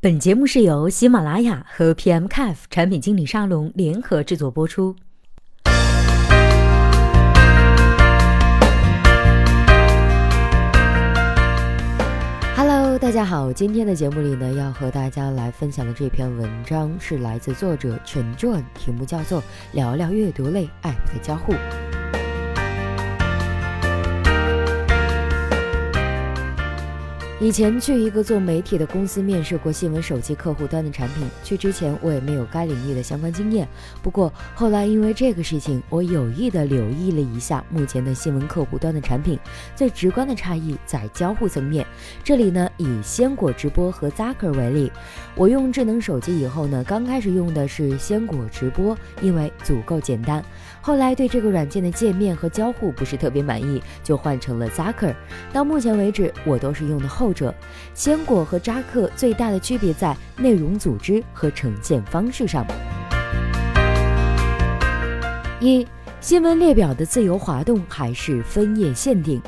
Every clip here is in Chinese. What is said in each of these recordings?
本节目是由喜马拉雅和 PMCAF 产品经理沙龙联合制作播出。大家好，今天的节目里呢，要和大家来分享的这篇文章是来自作者陈传题目叫做《聊聊阅读类 App 的交互》。以前去一个做媒体的公司面试过新闻手机客户端的产品，去之前我也没有该领域的相关经验。不过后来因为这个事情，我有意的留意了一下目前的新闻客户端的产品，最直观的差异在交互层面。这里呢，以鲜果直播和 Zaker 为例，我用智能手机以后呢，刚开始用的是鲜果直播，因为足够简单。后来对这个软件的界面和交互不是特别满意，就换成了 Zaker。到目前为止，我都是用的后者。鲜果和扎克最大的区别在内容组织和呈现方式上。一、新闻列表的自由滑动还是分页限定？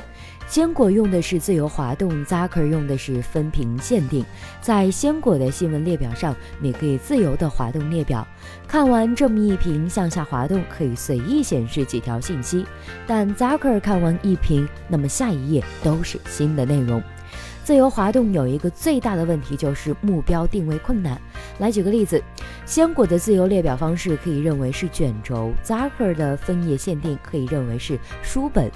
鲜果用的是自由滑动，Zaker 用的是分屏限定。在鲜果的新闻列表上，你可以自由的滑动列表，看完这么一屏，向下滑动可以随意显示几条信息。但 Zaker 看完一屏，那么下一页都是新的内容。自由滑动有一个最大的问题，就是目标定位困难。来举个例子，鲜果的自由列表方式可以认为是卷轴，Zaker 的分页限定可以认为是书本。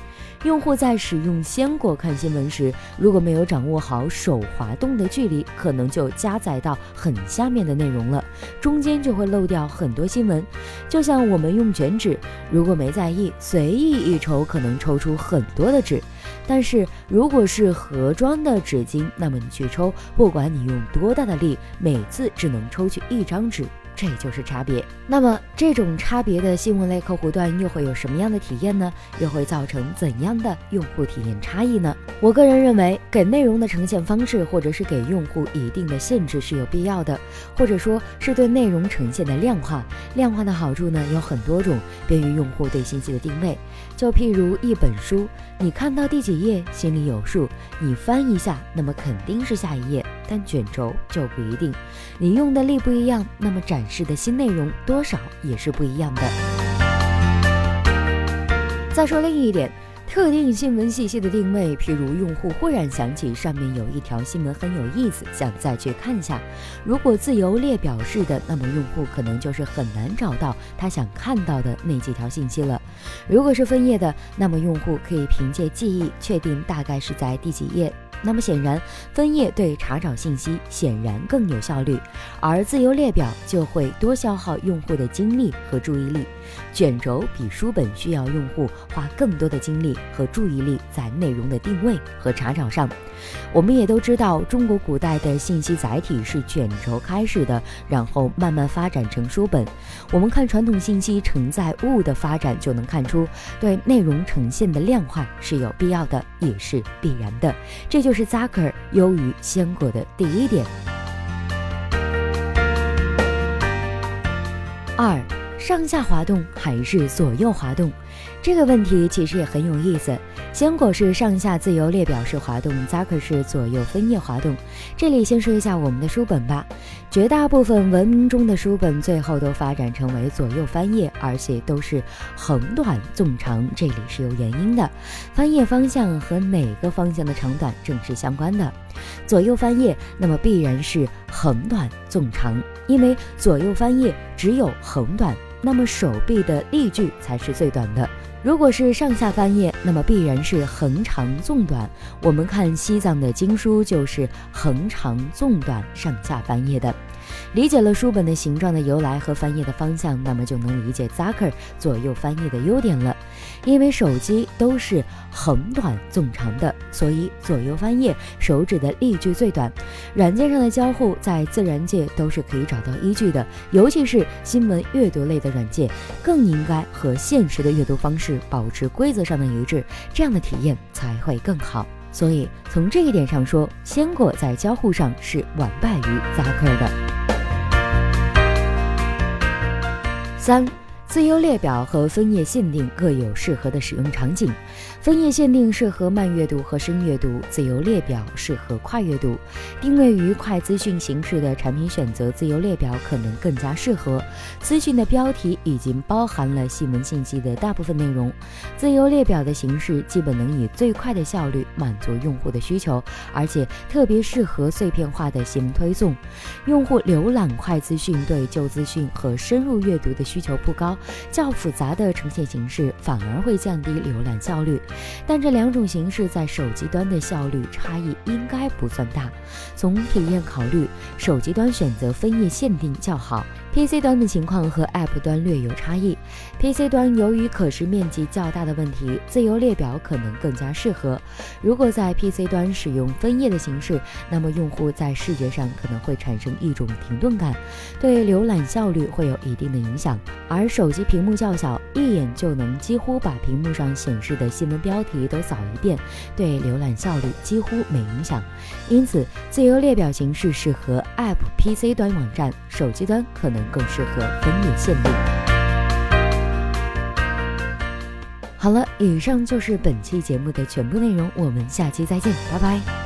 用户在使用鲜果看新闻时，如果没有掌握好手滑动的距离，可能就加载到很下面的内容了，中间就会漏掉很多新闻。就像我们用卷纸，如果没在意，随意一抽，可能抽出很多的纸。但是如果是盒装的纸巾，那么你去抽，不管你用多大的力，每次只能抽取一张纸。这就是差别。那么，这种差别的新闻类客户端又会有什么样的体验呢？又会造成怎样的用户体验差异呢？我个人认为，给内容的呈现方式，或者是给用户一定的限制是有必要的，或者说是对内容呈现的量化。量化的好处呢有很多种，便于用户对信息的定位。就譬如一本书，你看到第几页心里有数，你翻一下，那么肯定是下一页。但卷轴就不一定，你用的力不一样，那么展示的新内容多少也是不一样的。再说另一点，特定新闻信息的定位，譬如用户忽然想起上面有一条新闻很有意思，想再去看下。如果自由列表式的，那么用户可能就是很难找到他想看到的那几条信息了。如果是分页的，那么用户可以凭借记忆确定大概是在第几页。那么显然，分页对查找信息显然更有效率，而自由列表就会多消耗用户的精力和注意力。卷轴比书本需要用户花更多的精力和注意力在内容的定位和查找上。我们也都知道，中国古代的信息载体是卷轴开始的，然后慢慢发展成书本。我们看传统信息承载物的发展，就能看出对内容呈现的量化是有必要的，也是必然的。这就就是扎克尔优于鲜果的第一点。二。上下滑动还是左右滑动？这个问题其实也很有意思。鲜果是上下自由列表式滑动，Zack 是左右分页滑动。这里先说一下我们的书本吧。绝大部分文明中的书本最后都发展成为左右翻页，而且都是横短纵长。这里是有原因的，翻页方向和哪个方向的长短正是相关的。左右翻页，那么必然是横短纵长，因为左右翻页只有横短。那么手臂的力距才是最短的。如果是上下翻页，那么必然是横长纵短。我们看西藏的经书就是横长纵短上下翻页的。理解了书本的形状的由来和翻页的方向，那么就能理解 Zaker 左右翻页的优点了。因为手机都是横短纵长的，所以左右翻页手指的力距最短。软件上的交互在自然界都是可以找到依据的，尤其是新闻阅读类的软件，更应该和现实的阅读方式保持规则上的一致，这样的体验才会更好。所以从这一点上说，鲜果在交互上是完败于 Zaker 的。三。自由列表和分页限定各有适合的使用场景。分页限定适合慢阅读和深阅读，自由列表适合快阅读。定位于快资讯形式的产品选择自由列表可能更加适合。资讯的标题已经包含了新闻信息的大部分内容，自由列表的形式基本能以最快的效率满足用户的需求，而且特别适合碎片化的新闻推送。用户浏览快资讯对旧资讯和深入阅读的需求不高。较复杂的呈现形式反而会降低浏览效率，但这两种形式在手机端的效率差异应该不算大。从体验考虑，手机端选择分页限定较好。PC 端的情况和 App 端略有差异。PC 端由于可视面积较大的问题，自由列表可能更加适合。如果在 PC 端使用分页的形式，那么用户在视觉上可能会产生一种停顿感，对浏览效率会有一定的影响。而手机屏幕较小，一眼就能几乎把屏幕上显示的新闻标题都扫一遍，对浏览效率几乎没影响。因此，自由列表形式适合 App PC 端网站，手机端可能。更适合分野线路。好了，以上就是本期节目的全部内容，我们下期再见，拜拜。